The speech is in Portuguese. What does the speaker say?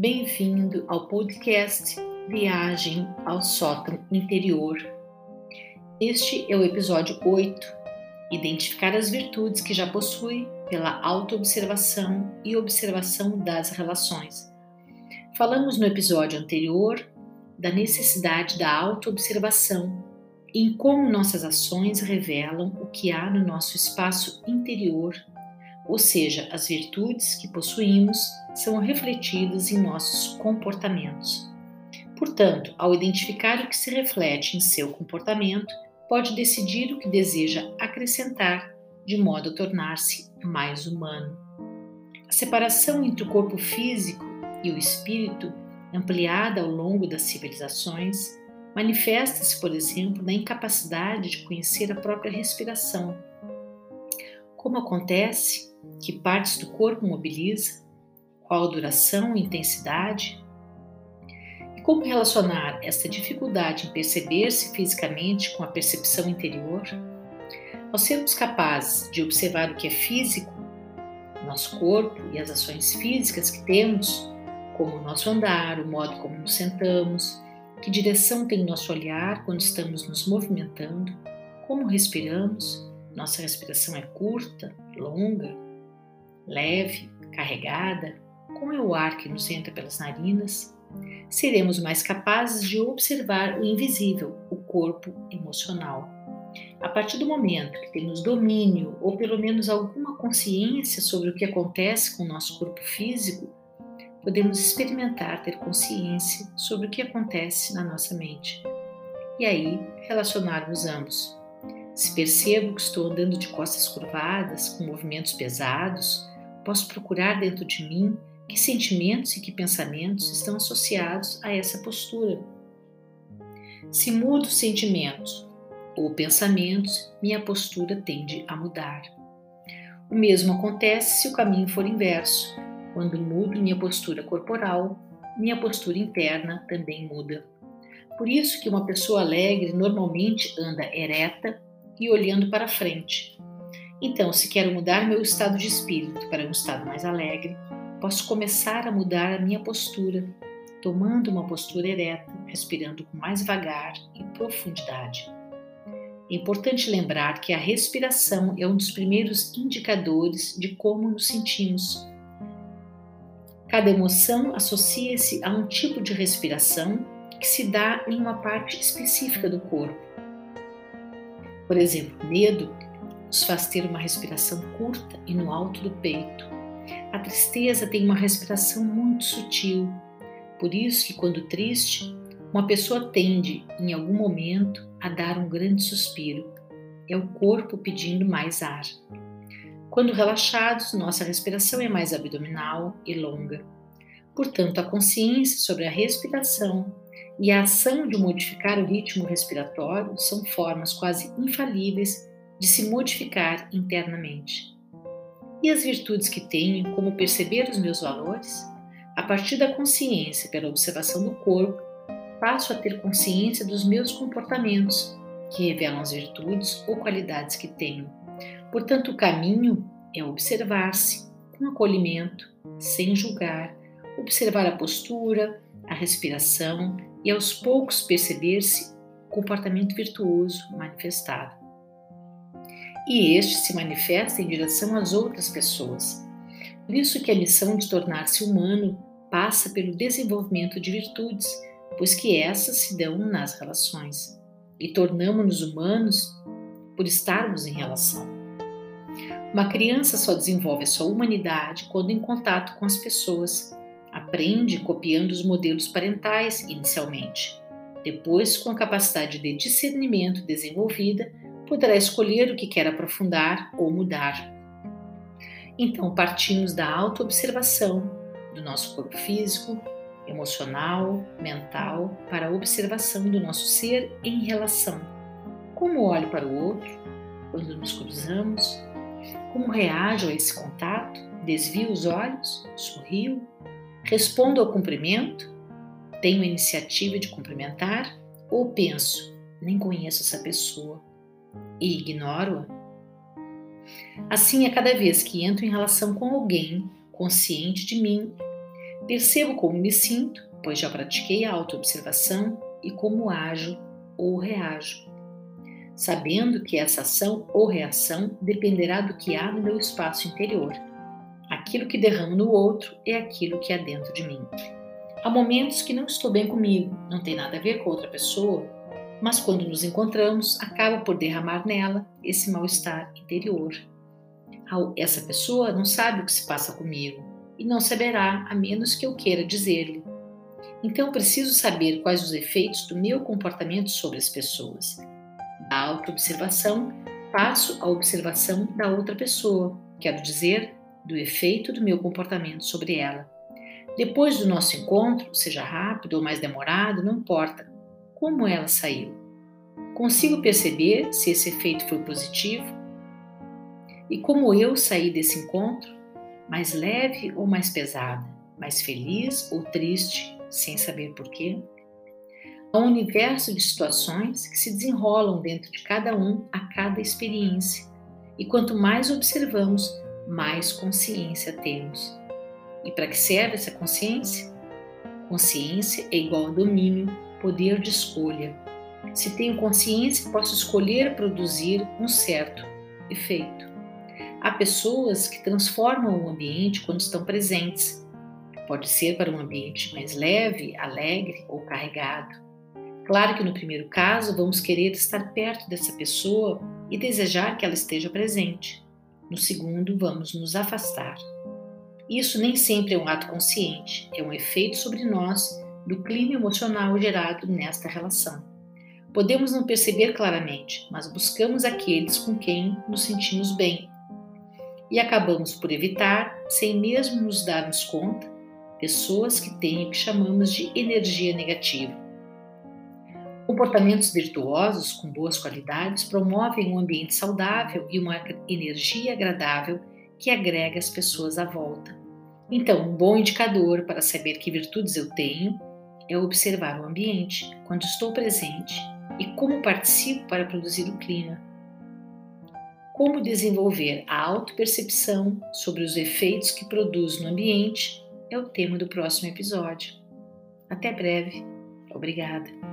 Bem-vindo ao podcast Viagem ao Sótão Interior. Este é o episódio 8: Identificar as virtudes que já possui pela autoobservação e observação das relações. Falamos no episódio anterior da necessidade da autoobservação em como nossas ações revelam o que há no nosso espaço interior, ou seja, as virtudes que possuímos são refletidas em nossos comportamentos. Portanto, ao identificar o que se reflete em seu comportamento, pode decidir o que deseja acrescentar, de modo a tornar-se mais humano. A separação entre o corpo físico e o espírito, ampliada ao longo das civilizações, manifesta-se, por exemplo, na incapacidade de conhecer a própria respiração. Como acontece que partes do corpo mobiliza, qual a duração e intensidade, e como relacionar esta dificuldade em perceber-se fisicamente com a percepção interior? Ao sermos capazes de observar o que é físico, nosso corpo e as ações físicas que temos, como o nosso andar, o modo como nos sentamos, que direção tem nosso olhar quando estamos nos movimentando? Como respiramos? Nossa respiração é curta, longa, leve, carregada? Como é o ar que nos entra pelas narinas? Seremos mais capazes de observar o invisível, o corpo emocional. A partir do momento que temos domínio ou pelo menos alguma consciência sobre o que acontece com o nosso corpo físico, podemos experimentar ter consciência sobre o que acontece na nossa mente. E aí, relacionarmos ambos. Se percebo que estou andando de costas curvadas, com movimentos pesados, posso procurar dentro de mim que sentimentos e que pensamentos estão associados a essa postura. Se mudo sentimentos ou pensamentos, minha postura tende a mudar. O mesmo acontece se o caminho for inverso quando mudo minha postura corporal, minha postura interna também muda. Por isso que uma pessoa alegre normalmente anda ereta e olhando para frente. Então, se quero mudar meu estado de espírito para um estado mais alegre, posso começar a mudar a minha postura, tomando uma postura ereta, respirando com mais vagar e profundidade. É importante lembrar que a respiração é um dos primeiros indicadores de como nos sentimos Cada emoção associa-se a um tipo de respiração que se dá em uma parte específica do corpo. Por exemplo, medo nos faz ter uma respiração curta e no alto do peito. A tristeza tem uma respiração muito sutil. Por isso que quando triste, uma pessoa tende, em algum momento, a dar um grande suspiro. É o corpo pedindo mais ar. Quando relaxados, nossa respiração é mais abdominal e longa. Portanto, a consciência sobre a respiração e a ação de modificar o ritmo respiratório são formas quase infalíveis de se modificar internamente. E as virtudes que tenho, como perceber os meus valores? A partir da consciência pela observação do corpo, passo a ter consciência dos meus comportamentos, que revelam as virtudes ou qualidades que tenho Portanto, o caminho é observar-se com acolhimento, sem julgar, observar a postura, a respiração e aos poucos perceber-se o comportamento virtuoso manifestado. E este se manifesta em direção às outras pessoas. Por isso que a missão de tornar-se humano passa pelo desenvolvimento de virtudes, pois que essas se dão nas relações. E tornamos-nos humanos por estarmos em relação. Uma criança só desenvolve a sua humanidade quando em contato com as pessoas. Aprende copiando os modelos parentais inicialmente. Depois, com a capacidade de discernimento desenvolvida, poderá escolher o que quer aprofundar ou mudar. Então, partimos da autoobservação do nosso corpo físico, emocional, mental, para a observação do nosso ser em relação. Como olho para o outro quando nos cruzamos, como reajo a esse contato? Desvio os olhos? Sorrio? Respondo ao cumprimento? Tenho a iniciativa de cumprimentar? Ou penso, nem conheço essa pessoa e ignoro-a? Assim, a cada vez que entro em relação com alguém consciente de mim, Percebo como me sinto, pois já pratiquei a autoobservação e como ajo ou reajo, sabendo que essa ação ou reação dependerá do que há no meu espaço interior. Aquilo que derramo no outro é aquilo que há dentro de mim. Há momentos que não estou bem comigo, não tem nada a ver com outra pessoa, mas quando nos encontramos, acaba por derramar nela esse mal-estar interior. Essa pessoa não sabe o que se passa comigo e não saberá a menos que eu queira dizer-lhe. Então preciso saber quais os efeitos do meu comportamento sobre as pessoas. Da autoobservação, passo à observação da outra pessoa, quero dizer, do efeito do meu comportamento sobre ela. Depois do nosso encontro, seja rápido ou mais demorado, não importa como ela saiu. Consigo perceber se esse efeito foi positivo e como eu saí desse encontro, mais leve ou mais pesada, mais feliz ou triste, sem saber porquê. Há um universo de situações que se desenrolam dentro de cada um a cada experiência, e quanto mais observamos, mais consciência temos. E para que serve essa consciência? Consciência é igual a domínio, poder de escolha. Se tenho consciência, posso escolher produzir um certo efeito. Há pessoas que transformam o ambiente quando estão presentes. Pode ser para um ambiente mais leve, alegre ou carregado. Claro que no primeiro caso vamos querer estar perto dessa pessoa e desejar que ela esteja presente. No segundo, vamos nos afastar. Isso nem sempre é um ato consciente, é um efeito sobre nós do clima emocional gerado nesta relação. Podemos não perceber claramente, mas buscamos aqueles com quem nos sentimos bem. E acabamos por evitar, sem mesmo nos darmos conta, pessoas que têm o que chamamos de energia negativa. Comportamentos virtuosos com boas qualidades promovem um ambiente saudável e uma energia agradável que agrega as pessoas à volta. Então, um bom indicador para saber que virtudes eu tenho é observar o ambiente quando estou presente e como participo para produzir o clima. Como desenvolver a autopercepção sobre os efeitos que produz no ambiente é o tema do próximo episódio. Até breve. Obrigada.